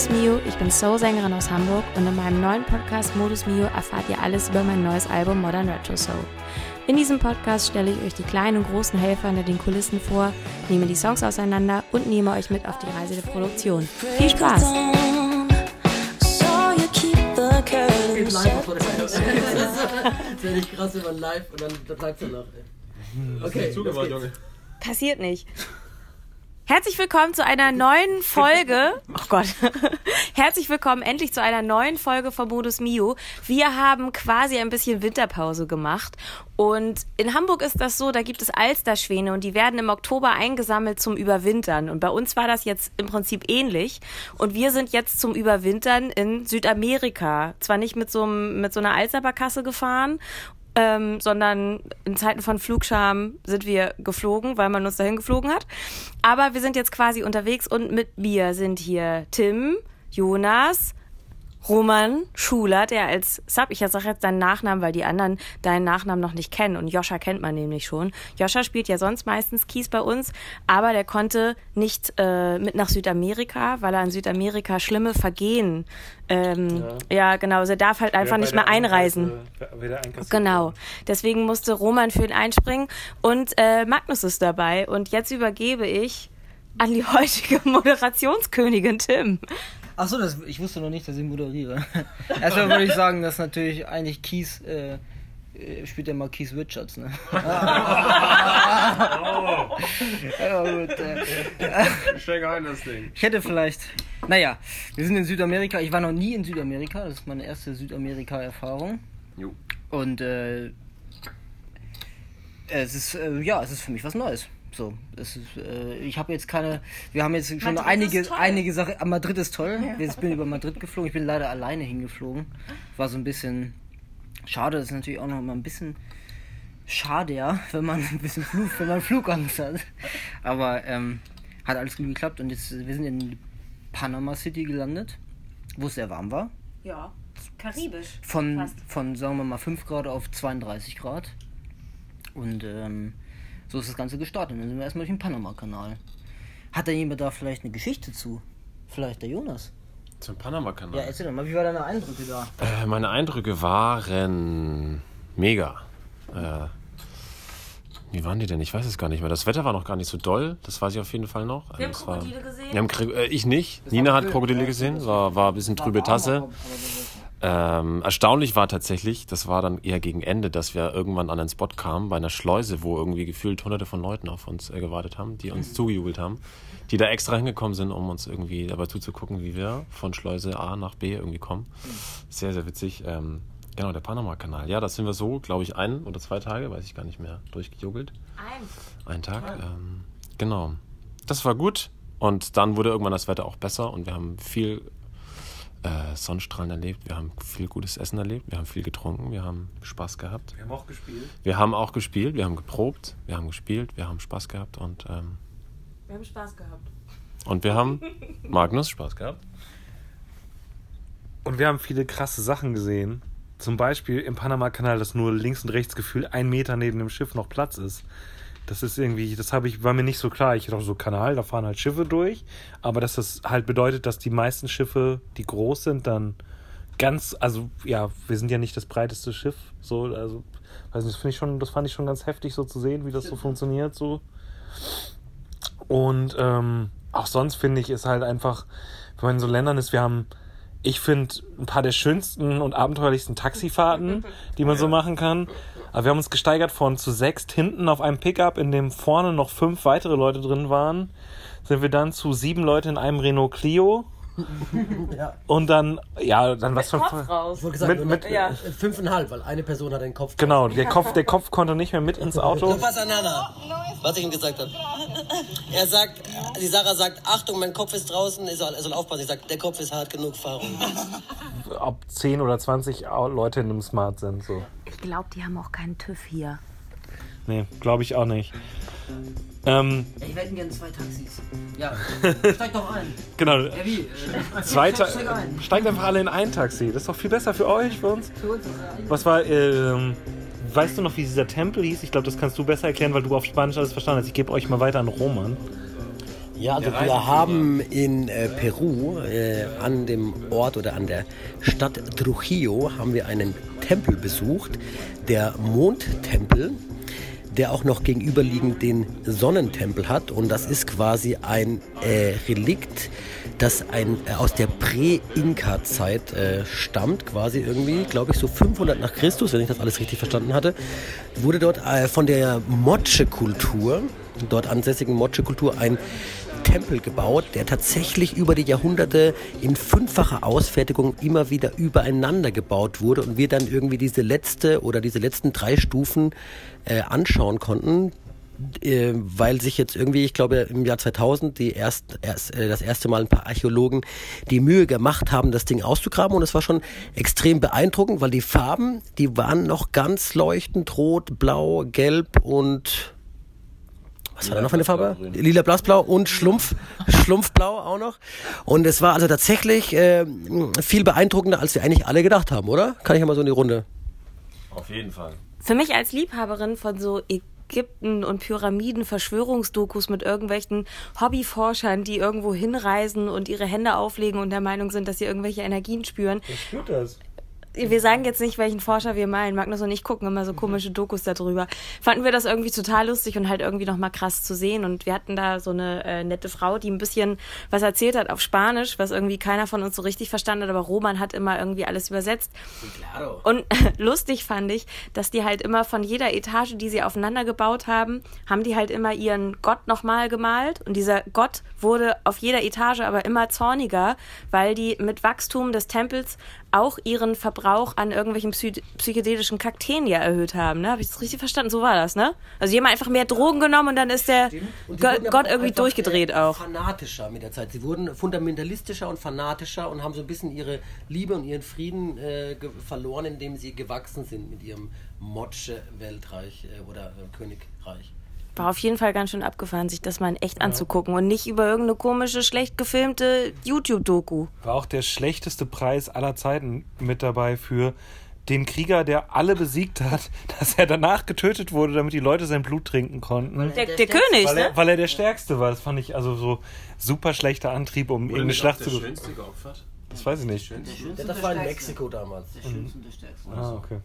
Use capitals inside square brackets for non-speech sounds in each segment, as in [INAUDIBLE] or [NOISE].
Ist Mio, ich bin Soul-Sängerin aus Hamburg und in meinem neuen Podcast Modus Mio erfahrt ihr alles über mein neues Album Modern Retro Soul. In diesem Podcast stelle ich euch die kleinen und großen Helfer hinter den Kulissen vor, nehme die Songs auseinander und nehme euch mit auf die Reise der Produktion. Viel Spaß! Geht live vor der Das wäre nicht krass, wenn man live und dann, bleibt danach. ey. Okay, los geht's. Passiert nicht. Herzlich willkommen zu einer neuen Folge. [LAUGHS] Oh Gott. [LAUGHS] Herzlich willkommen endlich zu einer neuen Folge von Modus Mio. Wir haben quasi ein bisschen Winterpause gemacht. Und in Hamburg ist das so, da gibt es Alsterschwäne und die werden im Oktober eingesammelt zum Überwintern. Und bei uns war das jetzt im Prinzip ähnlich. Und wir sind jetzt zum Überwintern in Südamerika. Zwar nicht mit so, einem, mit so einer Alsterbarkasse gefahren ähm, sondern in Zeiten von Flugscham sind wir geflogen, weil man uns dahin geflogen hat. Aber wir sind jetzt quasi unterwegs und mit mir sind hier Tim, Jonas, Roman Schuler, der als Sub, ich sage jetzt deinen Nachnamen, weil die anderen deinen Nachnamen noch nicht kennen und Joscha kennt man nämlich schon. Joscha spielt ja sonst meistens Kies bei uns, aber der konnte nicht äh, mit nach Südamerika, weil er in Südamerika schlimme Vergehen, ähm, ja. ja. genau, also er darf halt einfach nicht mehr einreisen. Genau, deswegen musste Roman für ihn einspringen und äh, Magnus ist dabei und jetzt übergebe ich an die heutige [LAUGHS] Moderationskönigin Tim. Achso, ich wusste noch nicht, dass ich moderiere. [LAUGHS] Erstmal würde ich sagen, dass natürlich eigentlich Keith äh, äh, spielt ja mal Keith Richards, ne? oh. [LAUGHS] [LAUGHS] ja, gut, äh, Steig ein, das Ding. Ich hätte vielleicht. Naja, wir sind in Südamerika. Ich war noch nie in Südamerika. Das ist meine erste Südamerika-Erfahrung. Jo. Und äh, es ist, äh, ja, es ist für mich was Neues. So, ist, äh, ich habe jetzt keine. Wir haben jetzt schon Madrid einige, einige Sachen. Ah, Madrid ist toll. Ja. Jetzt bin ich über Madrid geflogen. Ich bin leider alleine hingeflogen. War so ein bisschen schade. Das ist natürlich auch noch mal ein bisschen schade, ja, wenn man ein bisschen Flug, wenn man Flugangst hat. Aber ähm, hat alles gut geklappt und jetzt wir sind in Panama City gelandet, wo es sehr warm war. Ja, karibisch. Von, fast. von sagen wir mal 5 Grad auf 32 Grad. Und ähm, so ist das Ganze gestartet. Dann sind wir erstmal durch den Panama-Kanal. Hat da jemand da vielleicht eine Geschichte zu? Vielleicht der Jonas? Zum Panama-Kanal? Ja, erzähl doch mal, wie waren deine Eindrücke da? Äh, meine Eindrücke waren mega. Äh, wie waren die denn? Ich weiß es gar nicht mehr. Das Wetter war noch gar nicht so doll. Das weiß ich auf jeden Fall noch. Wir haben Krokodile war, gesehen. Haben, äh, ich nicht. Das Nina hat Krokodile gesehen. War, war ein bisschen trübe Tasse. Ähm, erstaunlich war tatsächlich, das war dann eher gegen Ende, dass wir irgendwann an einen Spot kamen, bei einer Schleuse, wo irgendwie gefühlt hunderte von Leuten auf uns äh, gewartet haben, die uns mhm. [LAUGHS] zugejubelt haben, die da extra hingekommen sind, um uns irgendwie dabei zuzugucken, wie wir von Schleuse A nach B irgendwie kommen. Mhm. Sehr, sehr witzig. Ähm, genau, der Panama-Kanal. Ja, das sind wir so, glaube ich, ein oder zwei Tage, weiß ich gar nicht mehr, durchgejubelt. Ein. Ein Tag. Ähm, genau. Das war gut. Und dann wurde irgendwann das Wetter auch besser und wir haben viel äh, Sonnenstrahlen erlebt, wir haben viel gutes Essen erlebt, wir haben viel getrunken, wir haben Spaß gehabt. Wir haben auch gespielt. Wir haben auch gespielt, wir haben geprobt, wir haben gespielt, wir haben Spaß gehabt und. Ähm, wir haben Spaß gehabt. Und wir haben Magnus Spaß gehabt. Und wir haben viele krasse Sachen gesehen. Zum Beispiel im Panama-Kanal, dass nur links und rechts gefühlt ein Meter neben dem Schiff noch Platz ist. Das ist irgendwie, das habe ich, war mir nicht so klar. Ich dachte so Kanal, da fahren halt Schiffe durch, aber dass das halt bedeutet, dass die meisten Schiffe, die groß sind, dann ganz, also ja, wir sind ja nicht das breiteste Schiff, so, also, weiß nicht, das finde ich schon, das fand ich schon ganz heftig so zu sehen, wie das so funktioniert, so. Und ähm, auch sonst finde ich, ist halt einfach, wenn man in so Ländern ist, wir haben, ich finde, ein paar der schönsten und abenteuerlichsten Taxifahrten, die man so machen kann. Aber wir haben uns gesteigert von zu sechs hinten auf einem Pickup, in dem vorne noch fünf weitere Leute drin waren. Sind wir dann zu sieben Leute in einem Renault Clio. Ja. Und dann, ja, dann was von. Raus. Ich gesagt, mit, mit, ja. fünfeinhalb, weil eine Person hat den Kopf. Genau, der Kopf, der Kopf konnte nicht mehr mit ins Auto. Was another, was ich ihm gesagt habe. Er sagt, die Sarah sagt, Achtung, mein Kopf ist draußen, er soll, er soll aufpassen. Ich sage, der Kopf ist hart genug, Fahrung. Ob 10 oder 20 Leute in einem Smart sind, so. Ich glaube, die haben auch keinen TÜV hier. Nee, glaube ich auch nicht. Ähm, ich hätte gerne zwei Taxis. Ja, [LAUGHS] steig doch ein. Genau. Ja, wie? [LAUGHS] Äh, zwei steig ein. Steigt einfach alle in ein Taxi. Das ist doch viel besser für euch, für uns. Für uns Was war, ähm, weißt du noch, wie dieser Tempel hieß? Ich glaube, das kannst du besser erklären, weil du auf Spanisch alles verstanden hast. Ich gebe euch mal weiter an Roman. Ja, also wir haben in äh, Peru äh, an dem Ort oder an der Stadt Trujillo haben wir einen Tempel besucht, der Mondtempel, der auch noch gegenüberliegend den Sonnentempel hat. Und das ist quasi ein äh, Relikt, das ein, äh, aus der Prä-Inka-Zeit äh, stammt, quasi irgendwie, glaube ich, so 500 nach Christus, wenn ich das alles richtig verstanden hatte, wurde dort äh, von der Moche-Kultur, dort ansässigen Moche-Kultur, ein Tempel gebaut, der tatsächlich über die Jahrhunderte in fünffacher Ausfertigung immer wieder übereinander gebaut wurde und wir dann irgendwie diese letzte oder diese letzten drei Stufen äh, anschauen konnten, äh, weil sich jetzt irgendwie, ich glaube im Jahr 2000 die erst, erst äh, das erste Mal ein paar Archäologen die Mühe gemacht haben, das Ding auszugraben und es war schon extrem beeindruckend, weil die Farben, die waren noch ganz leuchtend rot, blau, gelb und was war da noch für eine Farbe? Lila, Blassblau und Schlumpf, [LAUGHS] Schlumpfblau auch noch. Und es war also tatsächlich äh, viel beeindruckender, als wir eigentlich alle gedacht haben, oder? Kann ich ja mal so in die Runde. Auf jeden Fall. Für mich als Liebhaberin von so Ägypten und Pyramiden, Verschwörungsdokus mit irgendwelchen Hobbyforschern, die irgendwo hinreisen und ihre Hände auflegen und der Meinung sind, dass sie irgendwelche Energien spüren. Wer spürt das? Wir sagen jetzt nicht, welchen Forscher wir meinen. Magnus und ich gucken immer so komische Dokus darüber. Fanden wir das irgendwie total lustig und halt irgendwie nochmal krass zu sehen. Und wir hatten da so eine äh, nette Frau, die ein bisschen was erzählt hat auf Spanisch, was irgendwie keiner von uns so richtig verstanden hat, aber Roman hat immer irgendwie alles übersetzt. Claro. Und [LAUGHS] lustig fand ich, dass die halt immer von jeder Etage, die sie aufeinander gebaut haben, haben die halt immer ihren Gott nochmal gemalt. Und dieser Gott wurde auf jeder Etage aber immer zorniger, weil die mit Wachstum des Tempels auch ihren Verbrauch an irgendwelchen psy psychedelischen Kakteen ja erhöht haben. Ne? Habe ich das richtig verstanden? So war das, ne? Also die haben einfach mehr Drogen genommen und dann ist der Gott, irgendwie einfach, durchgedreht äh, auch. Fanatischer mit der Zeit. Sie wurden fundamentalistischer und fanatischer und haben so ein bisschen ihre Liebe und ihren Frieden äh, verloren, indem sie gewachsen sind mit ihrem Motsche-Weltreich äh, oder äh, Königreich. War auf jeden Fall ganz schön abgefahren, sich das mal in echt anzugucken und nicht über irgendeine komische, schlecht gefilmte YouTube-Doku. War auch der schlechteste Preis aller Zeiten mit dabei für den Krieger, der alle besiegt hat, [LAUGHS] dass er danach getötet wurde, damit die Leute sein Blut trinken konnten. Der, der König, Weil ne? er, weil er der Stärkste war. Das fand ich also so super schlechter Antrieb, um irgendeine Schlacht zu gewinnen. Schönste geopfert? Das weiß ich nicht. Ja, das war in Mexiko damals. Der schönste und der stärkste. Ah, okay.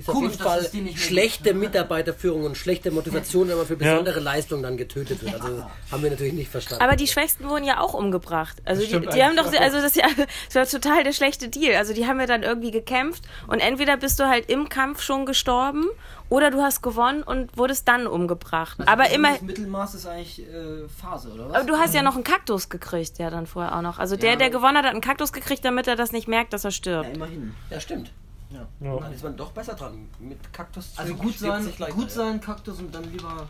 Ist auf Komisch, jeden Fall schlechte Mitarbeiterführung und schlechte Motivation, wenn man für Ja. besondere Leistungen dann getötet wird. Also haben wir natürlich nicht verstanden. Aber die Schwächsten wurden ja auch umgebracht. Also die, die haben doch, also das, ja, das war total der schlechte Deal. Also die haben ja dann irgendwie gekämpft und entweder bist du halt im Kampf schon gestorben oder du hast gewonnen und wurdest dann umgebracht. aber immer, Das Mittelmaß ist eigentlich äh, Phase, oder was? aber du hast ja noch einen Kaktus gekriegt, ja dann vorher auch noch. Also der, Ja. der gewonnen hat, hat einen Kaktus gekriegt, damit er das nicht merkt, dass er ja, stirbt. immerhin. ja, stimmt. Ja. Ja. Dann ist man doch besser dran. Mit Kaktus Also gut sein, sich leichter, gut ja. sein, Kaktus und dann lieber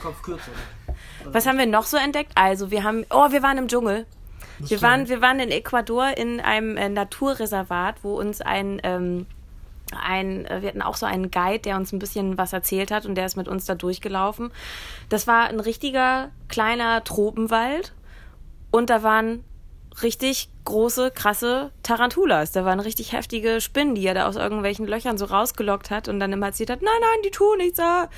Kopf kürzer. Was haben wir noch so entdeckt? Also wir haben, oh, wir waren im Dschungel. Wir waren, wir waren in Ecuador in einem äh, Naturreservat, wo uns ein, ähm, ein, äh, wir hatten auch so einen Guide, der uns ein bisschen was erzählt hat und der ist mit uns da durchgelaufen. Das war ein richtiger kleiner Tropenwald und da waren richtig große, krasse Tarantulas. Da waren richtig heftige Spinnen, die er da aus irgendwelchen Löchern so rausgelockt hat und dann immer erzählt hat, nein, nein, die tun nichts, ah,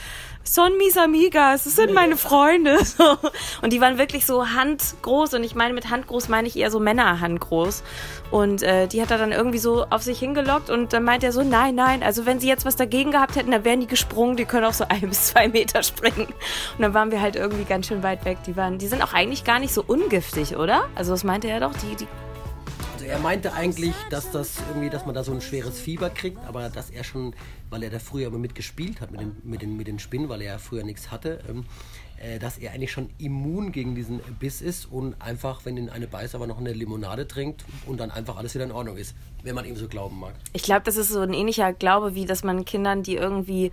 son mis amigas, das sind meine Freunde. [LAUGHS] So. Und die waren wirklich so handgroß und ich meine mit handgroß meine ich eher so Männerhandgroß. Und äh, die hat er dann irgendwie so auf sich hingelockt und dann meint er so, nein, nein, also wenn sie jetzt was dagegen gehabt hätten, dann wären die gesprungen, die können auch so [LAUGHS] ein bis zwei Meter springen. Und dann waren wir halt irgendwie ganz schön weit weg. Die waren, die sind auch eigentlich gar nicht so ungiftig, oder? Also das meinte er doch, die, die er meinte eigentlich, dass das irgendwie, dass man da so ein schweres Fieber kriegt, aber dass er schon, weil er da früher immer mitgespielt hat mit den, mit den, mit den Spinnen, weil er ja früher nichts hatte, ähm, äh, dass er eigentlich schon immun gegen diesen Biss ist und einfach, wenn ihn eine beißt, aber noch eine Limonade trinkt und dann einfach alles wieder in Ordnung ist, wenn man ihm so glauben mag. Ich glaube, das ist so ein ähnlicher Glaube, wie dass man Kindern, die irgendwie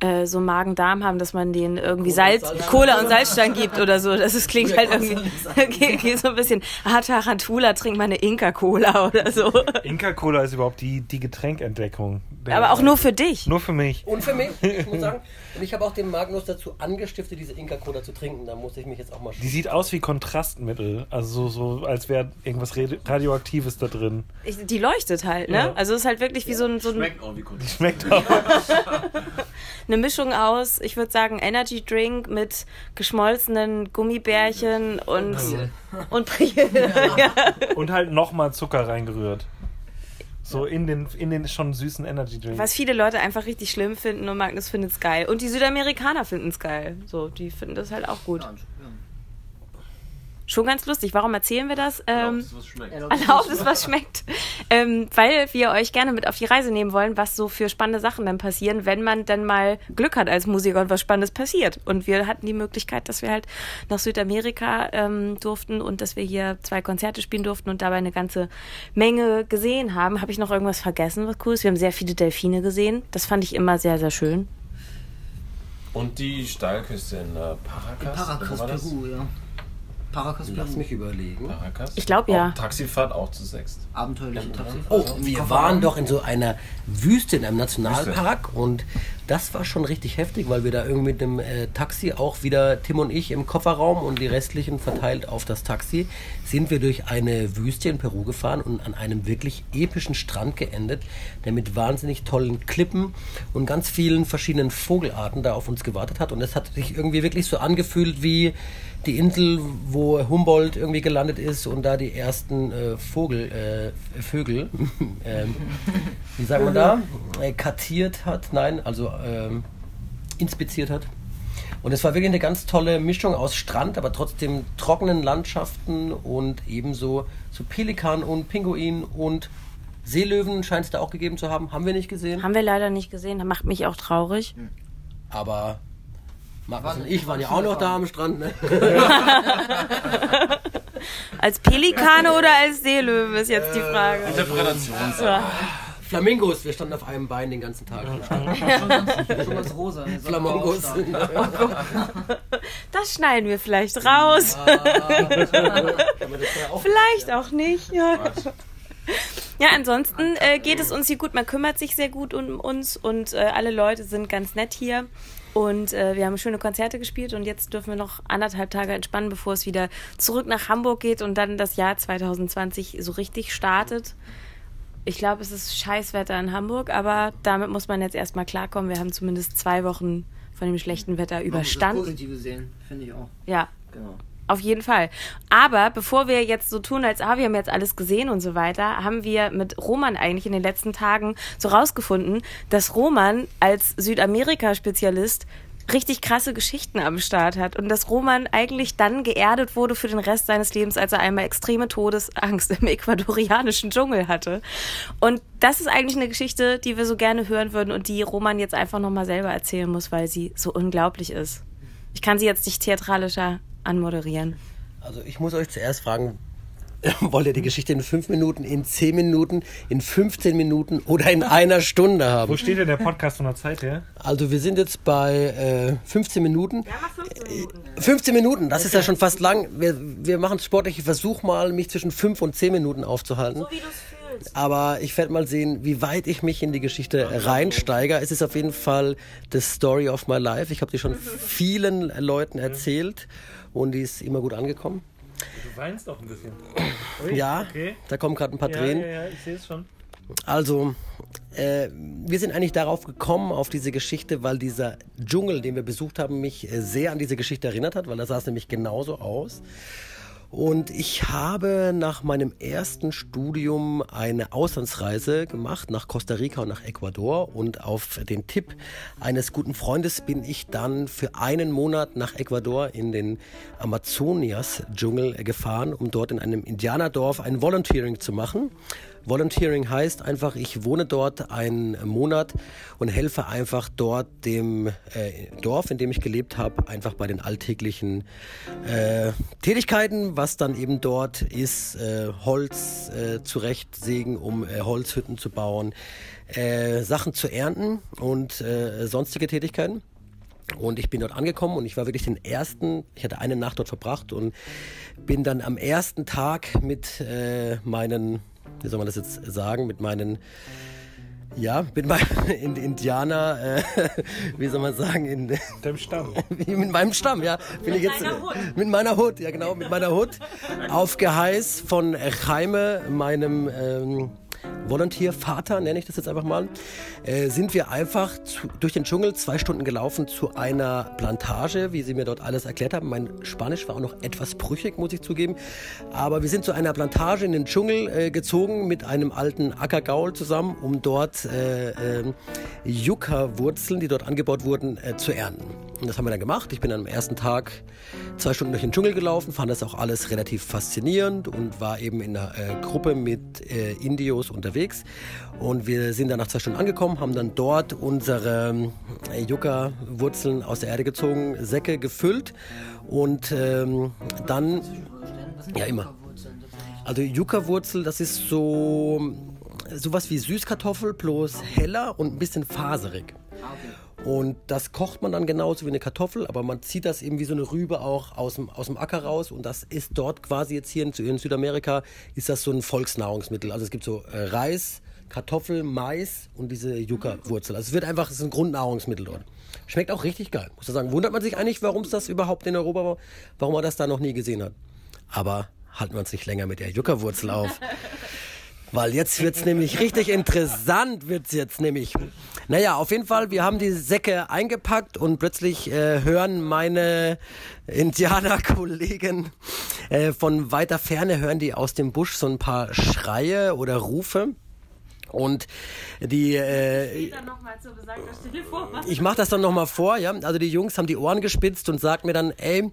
äh, so Magen-Darm haben, dass man denen irgendwie Salz, Salz- Cola und Salzstein gibt oder so. Das ist, klingt halt irgendwie [LAUGHS] so ein bisschen, ah, Tarantula, trink mal eine Inka-Cola oder so. Inka-Cola ist überhaupt die, die Getränkentdeckung. Aber auch nur für dich. Nur für mich. Und für mich, ich muss [LAUGHS] sagen, und ich habe auch den Magnus dazu angestiftet, diese Inka-Cola zu trinken, da muss ich mich jetzt auch mal Die sieht aus wie Kontrastmittel. Also so, so als wäre irgendwas Radioaktives da drin. Ich, die leuchtet halt, ne? Ja. Also es ist halt wirklich wie so ein. So ein schmeckt auch wie Kontrastmittel. [LAUGHS] Schmeckt auch. [LAUGHS] Eine Mischung aus, ich würde sagen, Energy Drink mit geschmolzenen Gummibärchen und. Und Priel. [LAUGHS] ja. Und halt nochmal Zucker reingerührt. So in den, in den schon süßen Energy Drink. Was viele Leute einfach richtig schlimm finden und Magnus findet es geil. Und die Südamerikaner finden es geil. So, die finden das halt auch gut. Schon ganz lustig. Warum erzählen wir das? Ähm, Erlaubt es, was schmeckt. Erlaubt [LAUGHS] es, was schmeckt. ähm, weil wir euch gerne mit auf die Reise nehmen wollen, was so für spannende Sachen dann passieren, wenn man dann mal Glück hat als Musiker und was Spannendes passiert. Und wir hatten die Möglichkeit, dass wir halt nach Südamerika ähm, durften und dass wir hier zwei Konzerte spielen durften und dabei eine ganze Menge gesehen haben. Habe ich noch irgendwas vergessen, was cool ist? Wir haben sehr viele Delfine gesehen. Das fand ich immer sehr, sehr schön. Und die Steilküste in äh, Paracas. In Paracas, Peru, ja. Paracas Lass mich überlegen. Paracas? Ich glaube ja. Taxifahrt auch zu sechst. Abenteuerliche Taxifahrt. Oh, wir waren doch in so einer Wüste in einem Nationalpark Wüste. und das war schon richtig heftig, weil wir da irgendwie mit dem äh, Taxi auch wieder Tim und ich im Kofferraum und die restlichen verteilt auf das Taxi sind wir durch eine Wüste in Peru gefahren und an einem wirklich epischen Strand geendet, der mit wahnsinnig tollen Klippen und ganz vielen verschiedenen Vogelarten da auf uns gewartet hat. Und es hat sich irgendwie wirklich so angefühlt wie die Insel, wo Humboldt irgendwie gelandet ist und da die ersten äh, Vogel, äh, Vögel, [LAUGHS] äh, wie sagt man da, äh, kartiert hat, nein, also ähm, inspiziert hat. Und es war wirklich eine ganz tolle Mischung aus Strand, aber trotzdem trockenen Landschaften und ebenso so Pelikan und Pinguin und Seelöwen scheint es da auch gegeben zu haben. Haben wir nicht gesehen? Haben wir leider nicht gesehen. Das macht mich auch traurig. Aber Markus und ich waren ja auch noch da am Strand. Ne? [LAUGHS] als Pelikane oder als Seelöwe ist jetzt die Frage. Interpretationssache. Flamingos, wir standen auf einem Bein den ganzen Tag. [LAUGHS] Schon ganz, rosa. Flamingos. [LAUGHS] Das schneiden wir vielleicht raus. [LAUGHS] vielleicht auch nicht. Ja. Ja, ansonsten äh, geht es uns hier gut. Man kümmert sich sehr gut um uns und äh, alle Leute sind ganz nett hier. Und äh, wir haben schöne Konzerte gespielt und jetzt dürfen wir noch anderthalb Tage entspannen, bevor es wieder zurück nach Hamburg geht und dann das Jahr 2020 so richtig startet. Ich glaube, es ist Scheißwetter in Hamburg, aber damit muss man jetzt erstmal klarkommen. Wir haben zumindest zwei Wochen von dem schlechten Wetter überstanden. Das Positive sehen, finde ich auch. Ja. Genau. Auf jeden Fall. Aber bevor wir jetzt so tun, als ah, wir haben jetzt alles gesehen und so weiter, haben wir mit Roman eigentlich in den letzten Tagen so rausgefunden, dass Roman als Südamerika-Spezialist richtig krasse Geschichten am Start hat und dass Roman eigentlich dann geerdet wurde für den Rest seines Lebens, als er einmal extreme Todesangst im [LAUGHS] ecuadorianischen Dschungel hatte. Und das ist eigentlich eine Geschichte, die wir so gerne hören würden und die Roman jetzt einfach nochmal selber erzählen muss, weil sie so unglaublich ist. Ich kann sie jetzt nicht theatralischer anmoderieren? Also ich muss euch zuerst fragen, [LAUGHS] wollt ihr die Geschichte in fünf Minuten, in zehn Minuten, in 15 Minuten oder in einer Stunde haben? Wo steht denn der Podcast von der Zeit her? Also wir sind jetzt bei äh, 15 Minuten. Ja, mal 15 Minuten. 15 Minuten, das okay. ist ja schon fast lang. Wir, wir machen sportliche Versuch mal, mich zwischen 5 und 10 Minuten aufzuhalten. So wie du es fühlst. Aber ich werde mal sehen, wie weit ich mich in die Geschichte reinsteige. Es ist auf jeden Fall the story of my life. Ich habe die schon vielen Leuten erzählt. Mhm und die ist immer gut angekommen. Du weinst auch ein bisschen. Ui, [CLEARS THROAT] ja, okay. da kommen gerade ein paar Tränen. Ja, ja, ich sehe es schon. Also, äh, wir sind eigentlich darauf gekommen, auf diese Geschichte, weil dieser Dschungel, den wir besucht haben, mich äh, sehr an diese Geschichte erinnert hat, weil da sah es nämlich genauso aus. Und ich habe nach meinem ersten Studium eine Auslandsreise gemacht nach Costa Rica und nach Ecuador. Und auf den Tipp eines guten Freundes bin ich dann für einen Monat nach Ecuador in den Amazonias-Dschungel gefahren, um dort in einem Indianerdorf ein Volunteering zu machen. Volunteering heißt einfach, ich wohne dort einen Monat und helfe einfach dort dem äh, Dorf, in dem ich gelebt habe, einfach bei den alltäglichen äh, Tätigkeiten, was dann eben dort ist, äh, Holz äh, zurechtsägen, um äh, Holzhütten zu bauen, äh, Sachen zu ernten und äh, sonstige Tätigkeiten. Und ich bin dort angekommen und ich war wirklich den ersten, ich hatte eine Nacht dort verbracht und bin dann am ersten Tag mit äh, meinen wie soll man das jetzt sagen, mit meinen Ja, mit meinem [LAUGHS] in, Indianer, äh, [LAUGHS] wie soll man sagen, in deinem Stamm. [LAUGHS] Mit meinem Stamm, ja. Bin mit, ich jetzt, mit meiner Hut, ja genau, mit meiner Hut. Auf Geheiß von Jaime, meinem ähm, Volontiervater, nenne ich das jetzt einfach mal, äh, sind wir einfach zu, durch den Dschungel zwei Stunden gelaufen zu einer Plantage, wie sie mir dort alles erklärt haben. Mein Spanisch war auch noch etwas brüchig, muss ich zugeben. Aber wir sind zu einer Plantage in den Dschungel äh, gezogen mit einem alten Ackergaul zusammen, um dort äh, äh, Yucca-Wurzeln, die dort angebaut wurden, äh, zu ernten. Und das haben wir dann gemacht. Ich bin am ersten Tag zwei Stunden durch den Dschungel gelaufen, fand das auch alles relativ faszinierend und war eben in einer äh, Gruppe mit äh, Unterwegs. Und wir sind dann nach zwei Stunden angekommen, haben dann dort unsere äh, Yucca-Wurzeln aus der Erde gezogen, Säcke gefüllt und ähm, dann... Ja, immer. Also Yucca-Wurzel, das ist so sowas wie Süßkartoffel bloß heller und ein bisschen faserig. Und das kocht man dann genauso wie eine Kartoffel, aber man zieht das eben wie so eine Rübe auch aus dem, aus dem Acker raus. Und das ist dort quasi jetzt hier in, in Südamerika, ist das so ein Volksnahrungsmittel. Also es gibt so äh, Reis, Kartoffel, Mais und diese Yucca-Wurzel. Also es wird einfach, es ist ein Grundnahrungsmittel dort. Schmeckt auch richtig geil, muss ich sagen. Wundert man sich eigentlich, warum es das überhaupt in Europa war, warum man das da noch nie gesehen hat. Aber halten wir uns nicht länger mit der Yucca-Wurzel auf. Weil jetzt wird's nämlich richtig interessant, wird's jetzt nämlich. Naja, auf jeden Fall, wir haben die Säcke eingepackt und plötzlich äh, hören meine Indianerkollegen äh, von weiter Ferne, hören die aus dem Busch so ein paar Schreie oder Rufe. Und die. Äh, ich mache das dann nochmal vor, ja. Also die Jungs haben die Ohren gespitzt und sagt mir dann, ey,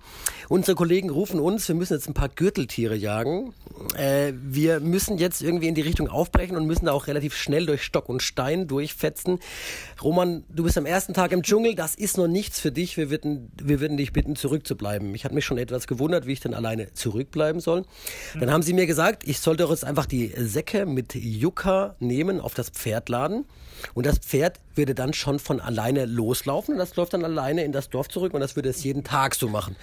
unsere Kollegen rufen uns, wir müssen jetzt ein paar Gürteltiere jagen. Äh, wir müssen jetzt irgendwie in die Richtung aufbrechen und müssen da auch relativ schnell durch Stock und Stein durchfetzen. Roman, du bist am ersten Tag im Dschungel, das ist noch nichts für dich. Wir würden, wir würden dich bitten, zurückzubleiben. Ich habe mich schon etwas gewundert, wie ich denn alleine zurückbleiben soll. Dann haben sie mir gesagt, ich sollte doch jetzt einfach die Säcke mit Yucca nehmen Themen auf das Pferd laden und das Pferd würde dann schon von alleine loslaufen und das läuft dann alleine in das Dorf zurück und das würde es jeden Tag so machen.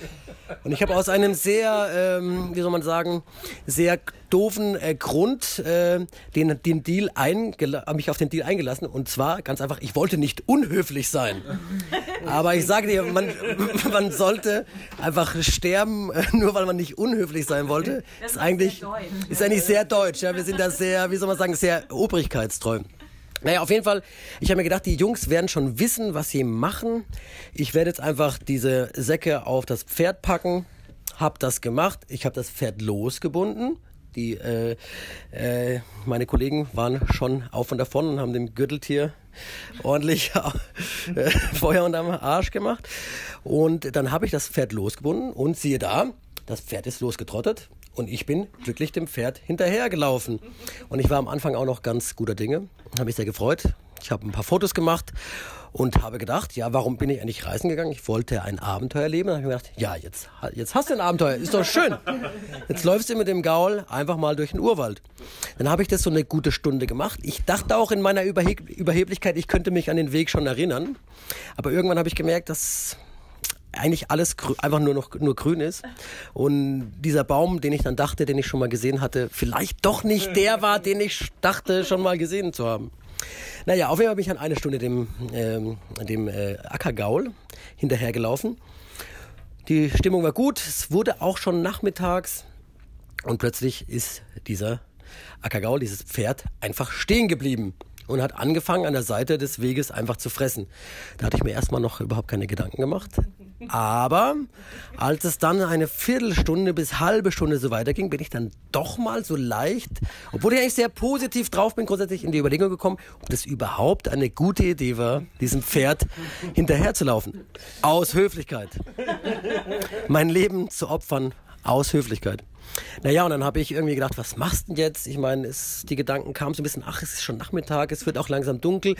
Und ich habe aus einem sehr, ähm, wie soll man sagen, sehr doofen äh, Grund äh, den, den Deal mich auf den Deal eingelassen und zwar ganz einfach, ich wollte nicht unhöflich sein. Aber ich sage dir, man, [LAUGHS] man sollte einfach sterben, äh, nur weil man nicht unhöflich sein wollte. Das ist, ist eigentlich, ist eigentlich sehr deutsch. Ja, wir sind da sehr, wie soll man sagen, sehr obrigkeitstreu. Naja, auf jeden Fall, ich habe mir gedacht, die Jungs werden schon wissen, was sie machen. Ich werde jetzt einfach diese Säcke auf das Pferd packen. Hab das gemacht. Ich habe das Pferd losgebunden. Die, äh, äh, meine Kollegen waren schon auf und davon und haben dem Gürteltier ordentlich [LAUGHS] äh, Feuer unterm Arsch gemacht. Und dann habe ich das Pferd losgebunden und siehe da, das Pferd ist losgetrottet und ich bin glücklich dem Pferd hinterhergelaufen. Und ich war am Anfang auch noch ganz guter Dinge, habe mich sehr gefreut. Ich habe ein paar Fotos gemacht und habe gedacht, ja, warum bin ich eigentlich reisen gegangen? Ich wollte ein Abenteuer erleben. Dann habe ich gedacht, ja, jetzt, jetzt hast du ein Abenteuer, ist doch schön. Jetzt läufst du mit dem Gaul einfach mal durch den Urwald. Dann habe ich das so eine gute Stunde gemacht. Ich dachte auch in meiner Überheb Überheblichkeit, ich könnte mich an den Weg schon erinnern. Aber irgendwann habe ich gemerkt, dass eigentlich alles einfach nur noch nur grün ist und dieser Baum, den ich dann dachte, den ich schon mal gesehen hatte, vielleicht doch nicht der war, den ich dachte schon mal gesehen zu haben. Naja, auf jeden Fall bin ich an eine Stunde dem, ähm, dem äh, Ackergaul hinterhergelaufen. Die Stimmung war gut, es wurde auch schon nachmittags und plötzlich ist dieser Ackergaul, dieses Pferd, einfach stehen geblieben und hat angefangen, an der Seite des Weges einfach zu fressen. Da hatte ich mir erstmal noch überhaupt keine Gedanken gemacht. Aber als es dann eine Viertelstunde bis halbe Stunde so weiterging, bin ich dann doch mal so leicht, obwohl ich eigentlich sehr positiv drauf bin, grundsätzlich in die Überlegung gekommen, ob das überhaupt eine gute Idee war, diesem Pferd hinterherzulaufen. Aus Höflichkeit. Mein Leben zu opfern aus Höflichkeit. Naja, und dann habe ich irgendwie gedacht, was machst du denn jetzt? Ich meine, die Gedanken kamen so ein bisschen, ach, es ist schon Nachmittag, es wird auch langsam dunkel.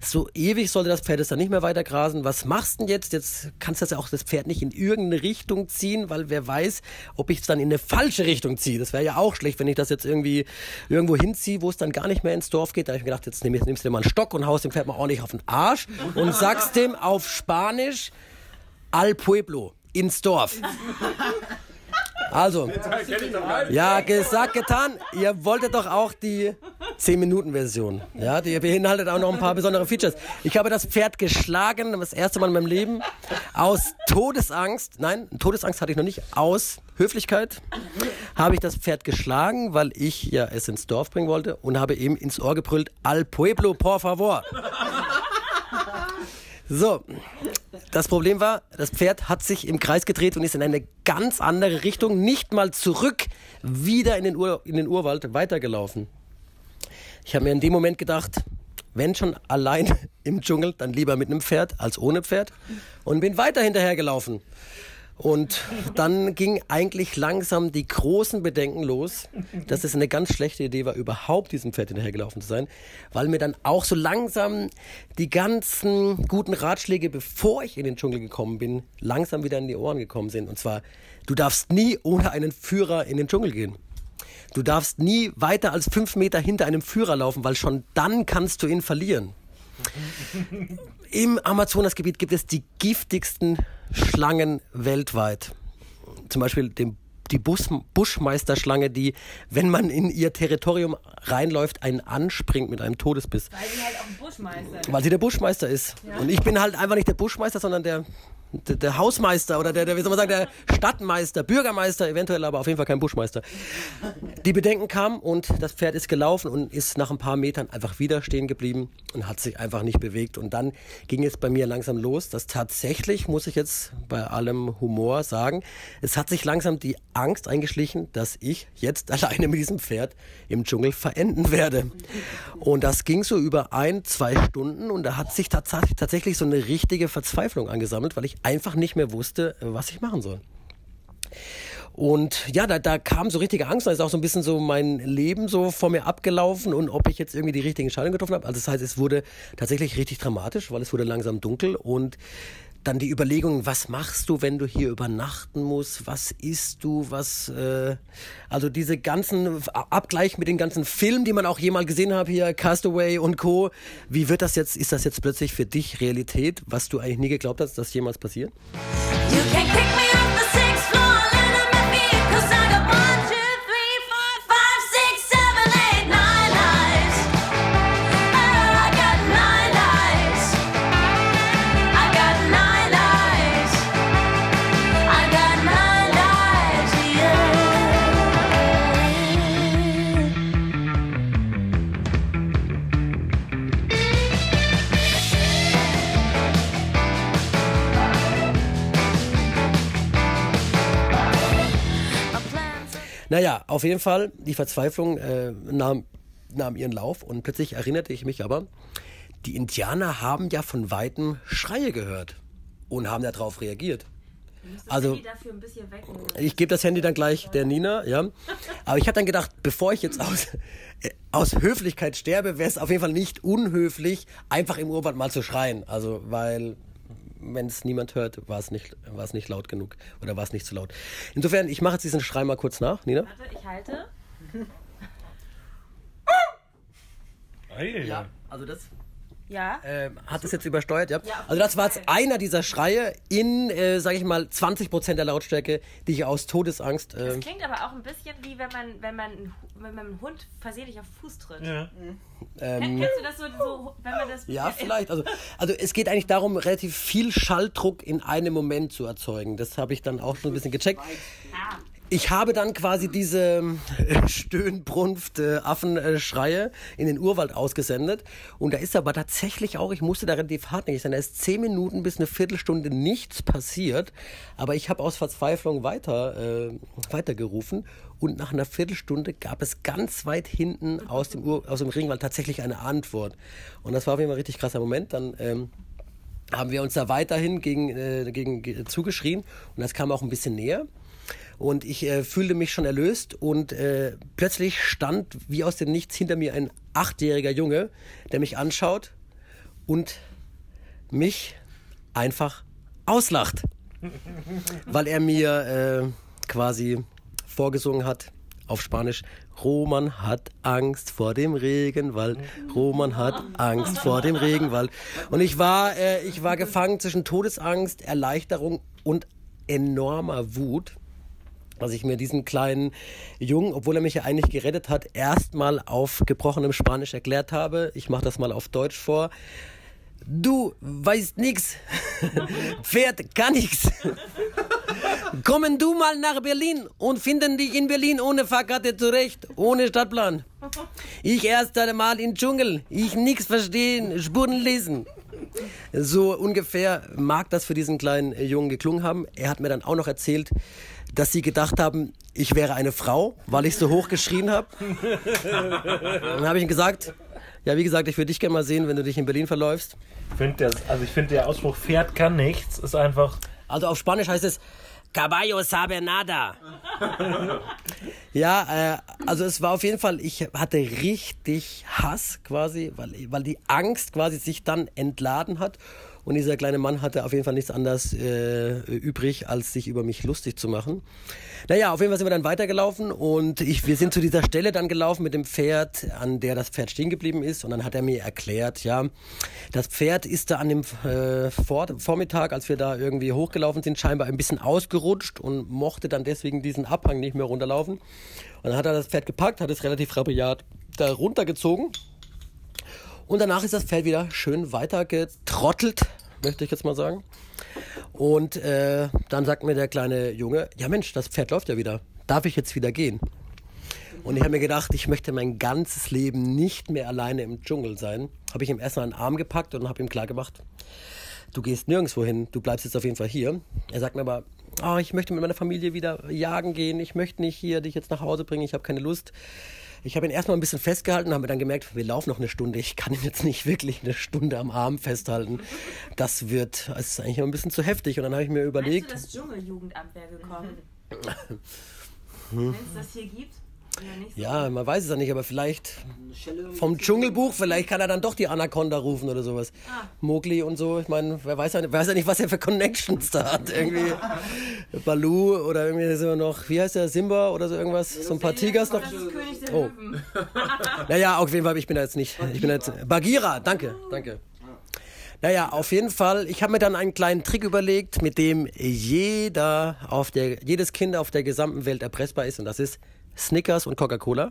So ewig sollte das Pferd jetzt dann nicht mehr weiter grasen. Was machst du denn jetzt? Jetzt kannst du das ja auch das Pferd nicht in irgendeine Richtung ziehen, weil wer weiß, ob ich es dann in eine falsche Richtung ziehe. Das wäre ja auch schlecht, wenn ich das jetzt irgendwie irgendwo hinziehe, wo es dann gar nicht mehr ins Dorf geht. Da habe ich mir gedacht, jetzt nimmst du dir mal einen Stock und haust dem Pferd mal ordentlich auf den Arsch und sagst dem auf Spanisch Al Pueblo ins Dorf. [LAUGHS] Also, ja, gesagt, getan. Ihr wolltet doch auch die 10-Minuten-Version. Ja, die beinhaltet auch noch ein paar besondere Features. Ich habe das Pferd geschlagen, das erste Mal in meinem Leben, aus Todesangst. Nein, Todesangst hatte ich noch nicht. Aus Höflichkeit habe ich das Pferd geschlagen, weil ich ja es ins Dorf bringen wollte und habe ihm ins Ohr gebrüllt, al pueblo, por favor. [LAUGHS] So, das Problem war, das Pferd hat sich im Kreis gedreht und ist in eine ganz andere Richtung, nicht mal zurück, wieder in den, Ur, in den Urwald weitergelaufen. Ich habe mir in dem Moment gedacht, wenn schon allein [LAUGHS] im Dschungel, dann lieber mit einem Pferd als ohne Pferd und bin weiter hinterhergelaufen. Und dann ging eigentlich langsam die großen Bedenken los, dass es eine ganz schlechte Idee war, überhaupt diesem Pferd hinterhergelaufen zu sein, weil mir dann auch so langsam die ganzen guten Ratschläge, bevor ich in den Dschungel gekommen bin, langsam wieder in die Ohren gekommen sind. Und zwar, du darfst nie ohne einen Führer in den Dschungel gehen. Du darfst nie weiter als fünf Meter hinter einem Führer laufen, weil schon dann kannst du ihn verlieren. Im Amazonasgebiet gibt es die giftigsten Schlangen weltweit. Zum Beispiel den, die Bus, Buschmeisterschlange, die, wenn man in ihr Territorium reinläuft, einen anspringt mit einem Todesbiss. Weil sie halt auch ein Buschmeister ist. Weil sie der Buschmeister ist. Ja. Und ich bin halt einfach nicht der Buschmeister, sondern der der, der Hausmeister oder der, der, wie soll man sagen, der Stadtmeister, Bürgermeister, eventuell aber auf jeden Fall kein Buschmeister. Die Bedenken kamen und das Pferd ist gelaufen und ist nach ein paar Metern einfach wieder stehen geblieben und hat sich einfach nicht bewegt. Und dann ging es bei mir langsam los, dass tatsächlich, muss ich jetzt bei allem Humor sagen, es hat sich langsam die Angst eingeschlichen, dass ich jetzt [LAUGHS] alleine mit diesem Pferd im Dschungel verenden werde. Und das ging so über ein, zwei Stunden und da hat sich tatsächlich so eine richtige Verzweiflung angesammelt, weil ich einfach nicht mehr wusste, was ich machen soll. Und ja, da, da kam so richtige Angst. Da ist auch so ein bisschen so mein Leben so vor mir abgelaufen und ob ich jetzt irgendwie die richtigen Entscheidungen getroffen habe. Also das heißt, es wurde tatsächlich richtig dramatisch, weil es wurde langsam dunkel und dann die Überlegung, was machst du, wenn du hier übernachten musst? Was isst du? Was, äh, also diese ganzen Abgleich mit den ganzen Filmen, die man auch jemals gesehen hat hier, Castaway und Co. Wie wird das jetzt? Ist das jetzt plötzlich für dich Realität, was du eigentlich nie geglaubt hast, dass jemals passiert? Naja, auf jeden Fall, die Verzweiflung äh, nahm, nahm ihren Lauf und plötzlich erinnerte ich mich aber, die Indianer haben ja von Weitem Schreie gehört und haben darauf reagiert. Also, ich gebe das Handy dann gleich der Nina, ja. Aber ich habe dann gedacht, bevor ich jetzt aus, äh, aus Höflichkeit sterbe, wäre es auf jeden Fall nicht unhöflich, einfach im Urwald mal zu schreien. Also, weil wenn es niemand hört, war es nicht, war es nicht laut genug oder war es nicht zu laut. Insofern, ich mache jetzt diesen Schrei mal kurz nach, Nina. Warte, ich halte. [LAUGHS] ja, also das ja. Äh, hat es jetzt übersteuert, ja. ja also das war jetzt einer dieser Schreie in, äh, sage ich mal, 20 Prozent der Lautstärke, die ich aus Todesangst. Äh, das klingt aber auch ein bisschen wie wenn man, wenn man, wenn man einen Hund versehentlich auf Fuß tritt. Ja. Mhm. Ähm, Kennst du das so, so, wenn man das? Ja, [LAUGHS] vielleicht. Also, also es geht eigentlich darum, relativ viel Schalldruck in einem Moment zu erzeugen. Das habe ich dann auch schon ein bisschen gecheckt. Ah ich habe dann quasi diese äh, [LAUGHS] Stöhnbrunft, äh, in den Urwald ausgesendet. Und da ist aber tatsächlich auch, ich musste da relativ hartnäckig sein, da ist zehn Minuten bis eine Viertelstunde nichts passiert. Aber ich habe aus Verzweiflung weiter, äh, weitergerufen. Und nach einer Viertelstunde gab es ganz weit hinten aus dem, Ur aus dem Ringwald tatsächlich eine Antwort. Und das war auf jeden Fall ein richtig krasser Moment. Dann ähm, haben wir uns da weiterhin gegen, äh, gegen zugeschrien. Und das kam auch ein bisschen näher. Und ich äh, fühlte mich schon erlöst und äh, plötzlich stand wie aus dem Nichts hinter mir ein achtjähriger Junge, der mich anschaut und mich einfach auslacht, [LAUGHS] weil er mir äh, quasi vorgesungen hat auf Spanisch, Roman hat Angst vor dem Regenwald. Roman hat Angst vor dem Regenwald. [LAUGHS] Und ich war, äh, ich war gefangen zwischen Todesangst, Erleichterung und enormer Wut dass ich mir diesen kleinen Jungen, obwohl er mich ja eigentlich gerettet hat, erstmal auf gebrochenem Spanisch erklärt habe. Ich mache das mal auf Deutsch vor. Du weißt nix. [LAUGHS] Pferd kann nix. [LAUGHS] Kommen du mal nach Berlin und finden dich in Berlin ohne Fahrkarte zurecht, ohne Stadtplan. Ich erst einmal im Dschungel, ich nix verstehen, Spuren lesen. So ungefähr mag das für diesen kleinen Jungen geklungen haben. Er hat mir dann auch noch erzählt, dass sie gedacht haben, ich wäre eine Frau, weil ich so hoch geschrien habe. Dann habe ich ihm gesagt, ja, wie gesagt, ich würde dich gerne mal sehen, wenn du dich in Berlin verläufst. Find der, also ich finde der Ausspruch Pferd kann nichts ist einfach. Also auf Spanisch heißt es Caballo sabe nada. ja, äh, also es war auf jeden Fall, ich hatte richtig Hass quasi, weil, weil die Angst quasi sich dann entladen hat. Und dieser kleine Mann hatte auf jeden Fall nichts anderes äh, übrig, als sich über mich lustig zu machen. Naja, auf jeden Fall sind wir dann weitergelaufen und ich, wir sind zu dieser Stelle dann gelaufen mit dem Pferd, an der das Pferd stehen geblieben ist. Und dann hat er mir erklärt, ja, das Pferd ist da an dem äh, Vor Vormittag, als wir da irgendwie hochgelaufen sind, scheinbar ein bisschen ausgerutscht und mochte dann deswegen diesen Abhang nicht mehr runterlaufen. Und dann hat er das Pferd gepackt, hat es relativ rabiat da runtergezogen und danach ist das Pferd wieder schön weiter getrottelt, möchte ich jetzt mal sagen. Und äh, dann sagt mir der kleine Junge, ja Mensch, das Pferd läuft ja wieder. Darf ich jetzt wieder gehen? Und ich habe mir gedacht, ich möchte mein ganzes Leben nicht mehr alleine im Dschungel sein. Habe ich ihm erstmal einen Arm gepackt und habe ihm klar gemacht, du gehst nirgendwo hin, du bleibst jetzt auf jeden Fall hier. Er sagt mir aber, oh, ich möchte mit meiner Familie wieder jagen gehen, ich möchte nicht hier dich jetzt nach Hause bringen, ich habe keine Lust. Ich habe ihn erstmal ein bisschen festgehalten, habe dann gemerkt, wir laufen noch eine Stunde. Ich kann ihn jetzt nicht [LAUGHS] wirklich eine Stunde am Arm festhalten. Das wird, das ist eigentlich ein bisschen zu heftig. Und dann habe ich mir überlegt. Meinst du, das Dschungeljugendamt wäre gekommen? [LAUGHS] Wenn es das hier gibt? Ja, man weiß es ja nicht, aber vielleicht vom Dschungelbuch, vielleicht kann er dann doch die Anaconda rufen oder sowas. Ah. Mowgli und so, ich meine, wer weiß ja, weiß ja nicht, was er für Connections da hat. Irgendwie [LAUGHS] Balu oder irgendwie so noch, wie heißt der, Simba oder so irgendwas? So ein paar Tigers noch. Das ist König der oh. [LAUGHS] naja, auf jeden Fall, ich bin da jetzt nicht. Ich bin jetzt. Bagheera, danke, danke. Naja, auf jeden Fall. Ich habe mir dann einen kleinen Trick überlegt, mit dem jeder auf der, jedes Kind auf der gesamten Welt erpressbar ist. Und das ist Snickers und Coca-Cola.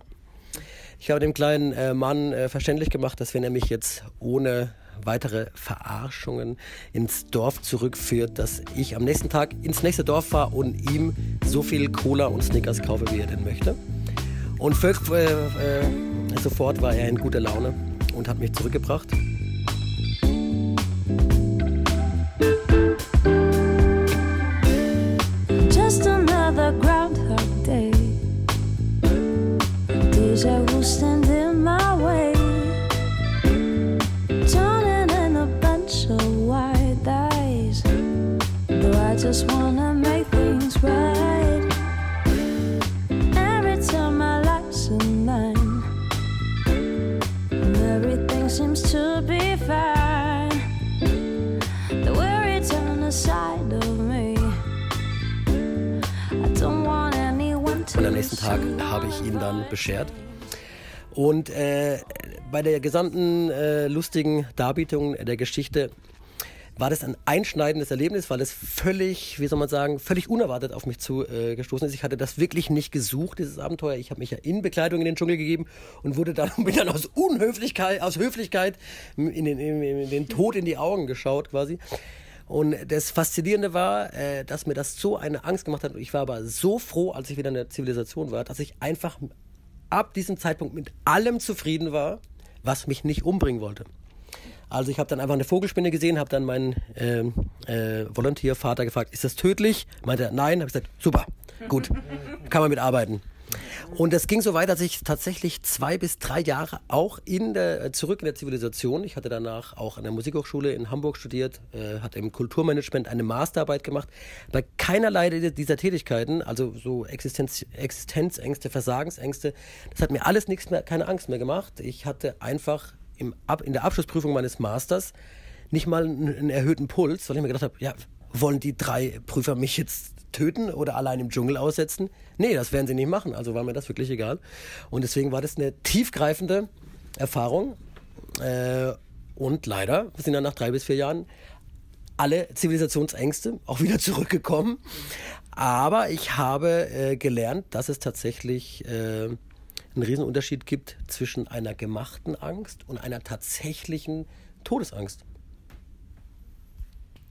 Ich habe dem kleinen äh, Mann äh, verständlich gemacht, dass wenn er mich jetzt ohne weitere Verarschungen ins Dorf zurückführt, dass ich am nächsten Tag ins nächste Dorf fahre und ihm so viel Cola und Snickers kaufe, wie er denn möchte. Und für, äh, äh, sofort war er in guter Laune und hat mich zurückgebracht. Deja vu in my way. Turning in a bunch of white eyes. Though I just wanna make things right. Every time my life's in line. And everything seems to be fine. The weary turn aside of me. I don't want anyone to. Und am nächsten Tag habe ich ihn dann beschert. Und äh, bei der gesamten äh, lustigen Darbietung der Geschichte war das ein einschneidendes Erlebnis, weil es völlig, wie soll man sagen, völlig unerwartet auf mich zugestoßen äh, ist. Ich hatte das wirklich nicht gesucht, dieses Abenteuer. Ich habe mich ja in Bekleidung in den Dschungel gegeben und wurde dann, [LAUGHS] bin dann aus Unhöflichkeit, aus Höflichkeit in den, in, in den Tod in die Augen geschaut quasi. Und das Faszinierende war, äh, dass mir das so eine Angst gemacht hat. Ich war aber so froh, als ich wieder in der Zivilisation war, dass ich einfach ab diesem Zeitpunkt mit allem zufrieden war, was mich nicht umbringen wollte. Also ich habe dann einfach eine Vogelspinne gesehen, habe dann meinen äh, äh, Volontiervater gefragt, ist das tödlich? Meinte er, nein. Habe gesagt, super, gut, kann man mitarbeiten. Und es ging so weit, dass ich tatsächlich zwei bis drei Jahre auch in der, zurück in der Zivilisation. Ich hatte danach auch an der Musikhochschule in Hamburg studiert, äh, hatte im Kulturmanagement eine Masterarbeit gemacht. Bei keinerlei dieser Tätigkeiten, also so Existenz, Existenzängste, Versagensängste, das hat mir alles nichts mehr, keine Angst mehr gemacht. Ich hatte einfach im, in der Abschlussprüfung meines Masters nicht mal einen, einen erhöhten Puls, weil ich mir gedacht habe, ja, wollen die drei Prüfer mich jetzt töten oder allein im Dschungel aussetzen. Nee, das werden sie nicht machen. Also war mir das wirklich egal. Und deswegen war das eine tiefgreifende Erfahrung. Äh, und leider sind dann nach drei bis vier Jahren alle Zivilisationsängste auch wieder [LAUGHS] zurückgekommen. Aber ich habe äh, gelernt, dass es tatsächlich äh, einen Riesenunterschied gibt zwischen einer gemachten Angst und einer tatsächlichen Todesangst.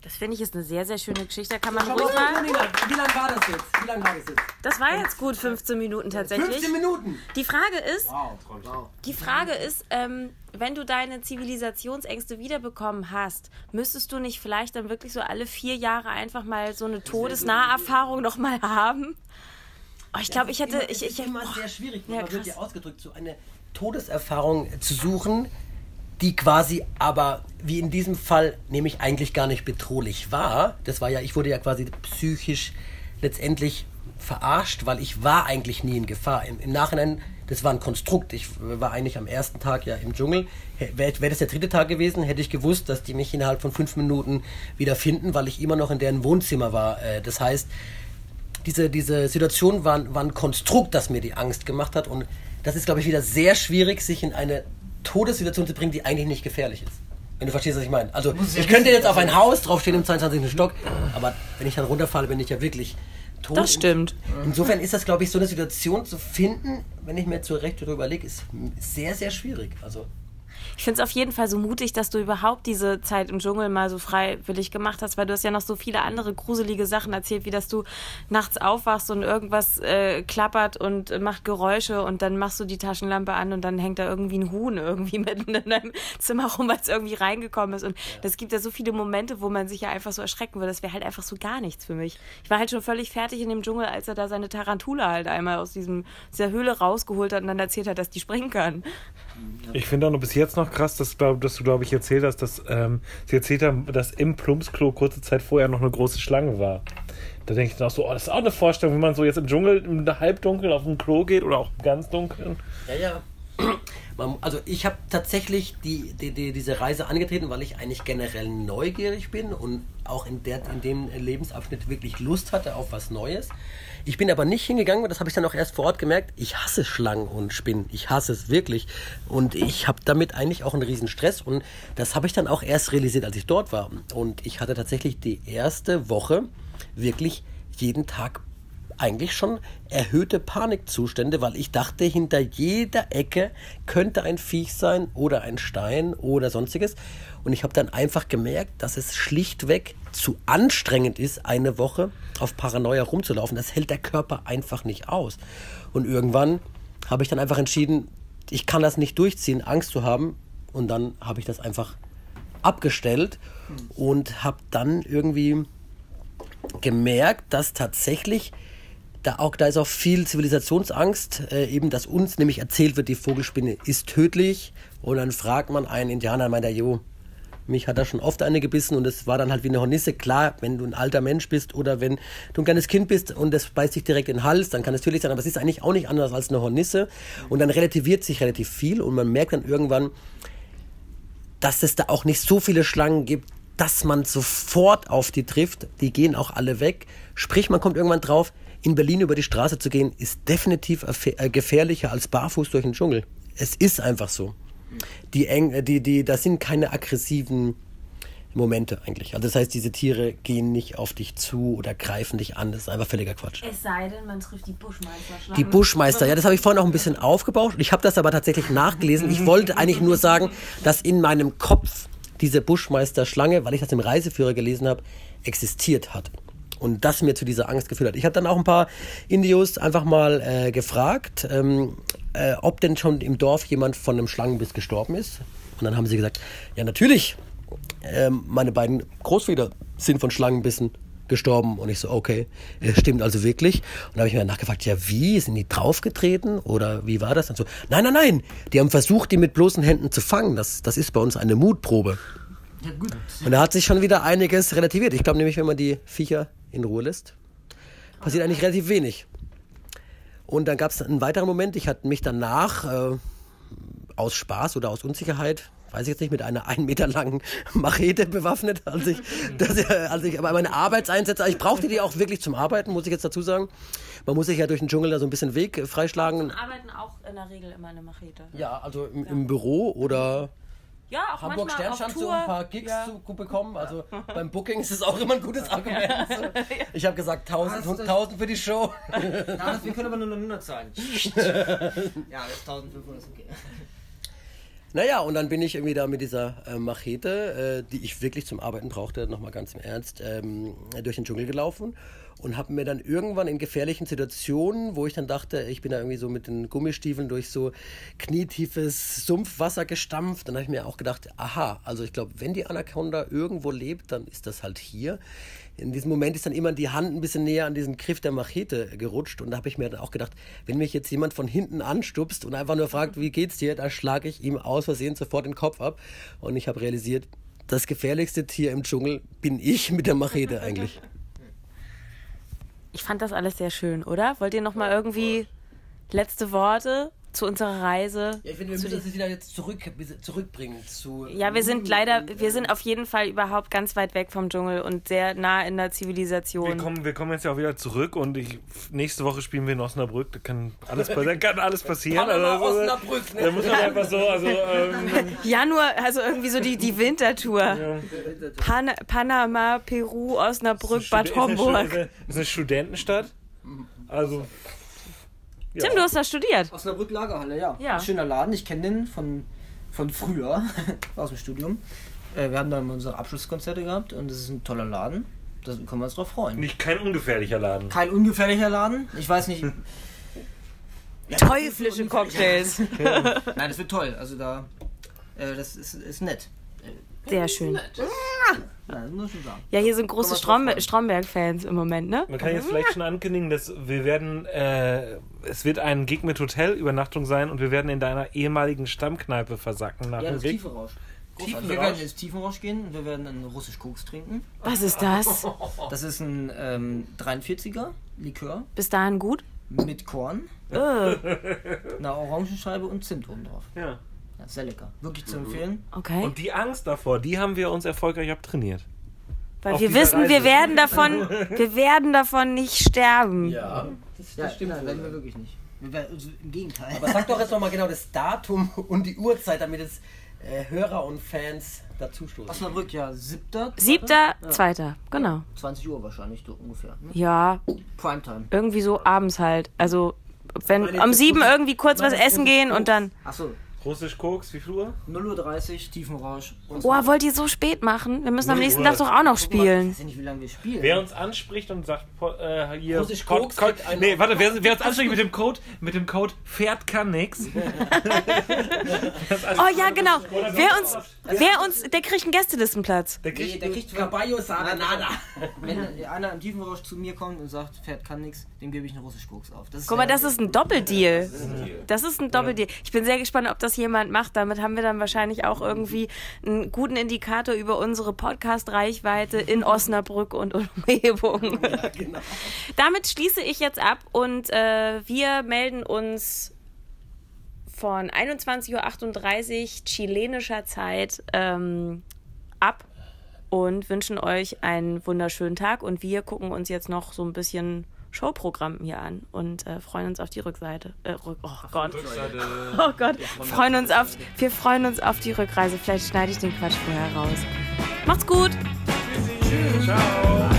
Das finde ich ist eine sehr, sehr schöne Geschichte. Da kann man ruhig mal. Wie lange war das jetzt? Wie lange war das jetzt? Das war jetzt gut 15 Minuten tatsächlich. 15 Minuten! Die Frage ist, Wow. die Frage ist, ähm, wenn du deine Zivilisationsängste wiederbekommen hast, müsstest du nicht vielleicht dann wirklich so alle vier Jahre einfach mal so eine Todesnaherfahrung noch mal haben? Oh, ich glaube, ich hätte, immer, ich, es ich, ist immer oh, sehr schwierig, Ja, man wird ja ausgedrückt, so eine Todeserfahrung zu suchen, die quasi aber, wie in diesem Fall, nämlich eigentlich gar nicht bedrohlich war. Das war ja, ich wurde ja quasi psychisch letztendlich verarscht, weil ich war eigentlich nie in Gefahr. Im, im Nachhinein, das war ein Konstrukt. Ich war eigentlich am ersten Tag ja im Dschungel. Wäre wär das der dritte Tag gewesen, hätte ich gewusst, dass die mich innerhalb von fünf Minuten wieder finden, weil ich immer noch in deren Wohnzimmer war. Äh, Das heißt, diese, diese Situation war, war ein Konstrukt, das mir die Angst gemacht hat. Und das ist, glaube ich, wieder sehr schwierig, sich in eine Todessituation zu bringen, die eigentlich nicht gefährlich ist. Wenn du verstehst, was ich meine. Also, ich könnte jetzt auf ein Haus draufstehen im 22. Stock, aber wenn ich dann runterfalle, bin ich ja wirklich tot. Das stimmt. Insofern ist das, glaube ich, so eine Situation zu finden, wenn ich mir jetzt so recht darüber überlege, ist sehr, sehr schwierig. Also, Ich finde es auf jeden Fall so mutig, dass du überhaupt diese Zeit im Dschungel mal so freiwillig gemacht hast, weil du hast ja noch so viele andere gruselige Sachen erzählt, wie dass du nachts aufwachst und irgendwas äh, klappert und macht Geräusche und dann machst du die Taschenlampe an und dann hängt da irgendwie ein Huhn irgendwie [LAUGHS] mitten in deinem Zimmer rum, weil es irgendwie reingekommen ist. Und das gibt ja so viele Momente, wo man sich ja einfach so erschrecken würde. Das wäre halt einfach so gar nichts für mich. Ich war halt schon völlig fertig in dem Dschungel, als er da seine Tarantula halt einmal aus diesem, dieser Höhle rausgeholt hat und dann erzählt hat, dass die springen kann. Ich finde auch noch bis jetzt noch krass, dass, glaub, dass du, glaube ich, erzählt hast, dass ähm, sie erzählt haben, dass im Plumpsklo kurze Zeit vorher noch eine große Schlange war. Da denke ich dann auch so, oh, das ist auch eine Vorstellung, wie man so jetzt im Dschungel im Halbdunkel auf ein Klo geht oder auch ganz Dunkeln. Ja, ja. Man, also ich habe tatsächlich die, die, die, diese Reise angetreten, weil ich eigentlich generell neugierig bin und auch in, der, in dem Lebensabschnitt wirklich Lust hatte auf was Neues. Ich bin aber nicht hingegangen, das habe ich dann auch erst vor Ort gemerkt, ich hasse Schlangen und Spinnen. Ich hasse es wirklich. Und ich habe damit eigentlich auch einen riesen Stress. Und das habe ich dann auch erst realisiert, als ich dort war. Und ich hatte tatsächlich die erste Woche wirklich jeden Tag eigentlich schon erhöhte Panikzustände, weil ich dachte, hinter jeder Ecke könnte ein Viech sein oder ein Stein oder sonstiges. Und ich habe dann einfach gemerkt, dass es schlichtweg zu anstrengend ist, eine Woche auf Paranoia rumzulaufen. Das hält der Körper einfach nicht aus. Und irgendwann habe ich dann einfach entschieden, ich kann das nicht durchziehen, Angst zu haben. Und dann habe ich das einfach abgestellt und habe dann irgendwie gemerkt, dass tatsächlich da auch da ist auch viel Zivilisationsangst, äh, eben dass uns nämlich erzählt wird, die Vogelspinne ist tödlich und dann fragt man einen Indianer, meint er, jo, mich hat da schon oft eine gebissen und es war dann halt wie eine Hornisse. Klar, wenn du ein alter Mensch bist oder wenn du ein kleines Kind bist und das beißt dich direkt in den Hals, dann kann es tödlich sein, aber es ist eigentlich auch nicht anders als eine Hornisse und dann relativiert sich relativ viel und man merkt dann irgendwann, dass es da auch nicht so viele Schlangen gibt, dass man sofort auf die trifft. Die gehen auch alle weg. Sprich, man kommt irgendwann drauf, in Berlin über die Straße zu gehen, ist definitiv äh, gefährlicher als barfuß durch den Dschungel. Es ist einfach so. Die eng, äh, die, die, das sind keine aggressiven Momente eigentlich. Also das heißt, diese Tiere gehen nicht auf dich zu oder greifen dich an. Das ist einfach völliger Quatsch. Es sei denn, man trifft die Buschmeister. Die Buschmeister, ja, das habe ich vorhin auch ein bisschen aufgebaut. Ich habe das aber tatsächlich nachgelesen. Ich wollte eigentlich nur sagen, dass in meinem Kopf diese Buschmeister-Schlange, weil ich das im Reiseführer gelesen habe, existiert hat. Und das mir zu dieser Angst geführt hat. Ich habe dann auch ein paar Indios einfach mal äh, gefragt, ähm, äh, ob denn schon im Dorf jemand von einem Schlangenbiss gestorben ist. Und dann haben sie gesagt, ja natürlich, ähm, meine beiden Großväter sind von Schlangenbissen gestorben. Und ich so, okay, äh, stimmt also wirklich. Und da habe ich mir nachgefragt, ja wie, sind die draufgetreten oder wie war das? Und so, nein, nein, nein, die haben versucht, die mit bloßen Händen zu fangen. Das, das ist bei uns eine Mutprobe. Und da hat sich schon wieder einiges relativiert. Ich glaube nämlich, wenn man die Viecher in Ruhe lässt, passiert eigentlich relativ wenig. Und dann gab es einen weiteren Moment, ich hatte mich danach äh, aus Spaß oder aus Unsicherheit, weiß ich jetzt nicht, mit einer einen Meter langen [LAUGHS] Machete bewaffnet, als ich, [LAUGHS] das, äh, als ich aber meine Arbeitseinsätze, ich brauchte die auch wirklich zum Arbeiten, muss ich jetzt dazu sagen. Man muss sich ja durch den Dschungel da so ein bisschen Weg äh, freischlagen. arbeiten auch in der Regel immer eine Machete. Ja, also im, im Büro oder Ja, auch Hamburg manchmal Sternstand so ein paar Gigs Ja. zu bekommen. Also [LAUGHS] beim Booking ist es auch immer ein gutes Argument. [LAUGHS] So. Ich habe gesagt 1000, 1000 für die Show. [LAUGHS] Ja, wir können aber nur 900 zahlen. ja, das ist 1500, ist okay. Naja, und dann bin ich irgendwie da mit dieser äh, Machete, äh, die ich wirklich zum Arbeiten brauchte, nochmal ganz im Ernst, ähm, durch den Dschungel gelaufen und habe mir dann irgendwann in gefährlichen Situationen, wo ich dann dachte, ich bin da irgendwie so mit den Gummistiefeln durch so knietiefes Sumpfwasser gestampft, dann habe ich mir auch gedacht, aha, also ich glaube, wenn die Anaconda irgendwo lebt, dann ist das halt hier. In diesem Moment ist dann immer die Hand ein bisschen näher an diesen Griff der Machete gerutscht und da habe ich mir dann auch gedacht, wenn mich jetzt jemand von hinten anstupst und einfach nur fragt, wie geht's dir, da schlage ich ihm aus Versehen sofort den Kopf ab und ich habe realisiert, das gefährlichste Tier im Dschungel bin ich mit der Machete [LAUGHS] eigentlich. Ich fand das alles sehr schön, oder? Wollt ihr noch mal irgendwie letzte Worte zu unserer Reise? Ja, ich finde, wir zu müssen das wieder jetzt zurück, zurückbringen zu. Ja, wir sind leider, wir sind auf jeden Fall überhaupt ganz weit weg vom Dschungel und sehr nah in der Wir Zivilisation. kommen, wir kommen jetzt ja auch wieder zurück und ich, nächste Woche spielen wir in Osnabrück. Da kann alles, [LAUGHS] passieren- kann alles passieren. Panama, Also, Osnabrück, ne? Da muss man einfach so, also [LAUGHS] ähm, Januar, also irgendwie so die, die Wintertour. Pan Panama, Peru, Osnabrück, Bad Ist eine, Homburg. ist ist eine Studentenstadt. Also Tim, du hast da studiert. Osnabrück Lagerhalle, ja. Ja. Schöner Laden, ich kenne den von, von früher, [LAUGHS] aus dem Studium. Äh, wir haben da immer unsere Abschlusskonzerte gehabt und es ist ein toller Laden. Da können wir uns drauf freuen. nicht kein ungefährlicher Laden. Kein ungefährlicher Laden. Ich weiß nicht. [LAUGHS] Teuflische Cocktails. [LAUGHS] Nein, das wird toll. Also da. Äh, das ist, ist nett. Sehr schön. Nein, das muss ich schon sagen. Ja, hier sind große Strombe Stromberg-Fans im Moment, ne? Man kann jetzt vielleicht schon ankündigen, dass wir werden, äh, es wird ein Gig mit Hotelübernachtung sein und wir werden in deiner ehemaligen Stammkneipe versacken nach Ja, dem das Gig. Tiefenrausch. Großartig. Wir Tiefenrausch? werden ins Tiefenrausch gehen und wir werden einen russisch Koks trinken. Was ist das? [LAUGHS] Das ist ein ähm, 43er Likör Bis dahin gut? mit Korn, Äh, einer Orangenscheibe und Zimt oben drauf. Ja. Ja, sehr lecker. Wirklich zu empfehlen. okay. Und die Angst davor, die haben wir uns erfolgreich abtrainiert. Weil auf wir wissen, wir Reise. werden davon, [LAUGHS] wir werden davon nicht sterben. Ja. Ja, stimmt. Nein, werden wir wirklich nicht. Wir werden, also, Im Gegenteil. Aber sag doch jetzt nochmal genau das Datum und die Uhrzeit, damit es äh, Hörer und Fans dazustoßen. Osnabrück, ja, siebter. Siebter, zweiter, genau. 20 Uhr wahrscheinlich, so ungefähr. Ne? Ja, Primetime. irgendwie so abends halt. Also, wenn um sieben irgendwie kurz was essen gehen und dann. Achso, Russisch Koks, wie viel Uhr? 0.30 Uhr, Tiefenrausch. Oh, wollt ihr so spät machen? Wir müssen am nächsten. Tag doch auch noch Ich spielen. weiß ja nicht, wie lange wir spielen. Wer uns anspricht und sagt, äh, hier, Russisch Code, Koks Code, nee, warte, wer, wer uns anspricht mit dem Code, mit dem Code Pferd kann nix. [LAUGHS] Oh ja, genau. Wer uns, wer uns, der kriegt einen Gästelistenplatz. Der Nee, kriegt, der kriegt Caballo Saranada. Wenn einer im Tiefenrausch zu mir kommt und sagt, Pferd kann nix, dem gebe ich einen russisch Koks auf. Das ist Guck mal, das ist ein Doppeldeal. Das ist ein Doppeldeal. Ich bin sehr gespannt, ob das jemand macht. Damit haben wir dann wahrscheinlich auch irgendwie einen guten Indikator über unsere Podcast-Reichweite in Osnabrück und Umgebung. genau. Damit schließe ich jetzt ab und äh, wir melden uns von 21.38 Uhr chilenischer Zeit ähm, ab und wünschen euch einen wunderschönen Tag. Und wir gucken uns jetzt noch so ein bisschen Showprogramm hier an und äh, freuen uns auf die Rückseite. Äh, Rück oh Gott. [LAUGHS] Oh Gott. Freuen uns auf, wir freuen uns auf die Rückreise. Vielleicht schneide ich den Quatsch vorher raus. Macht's gut. Ciao.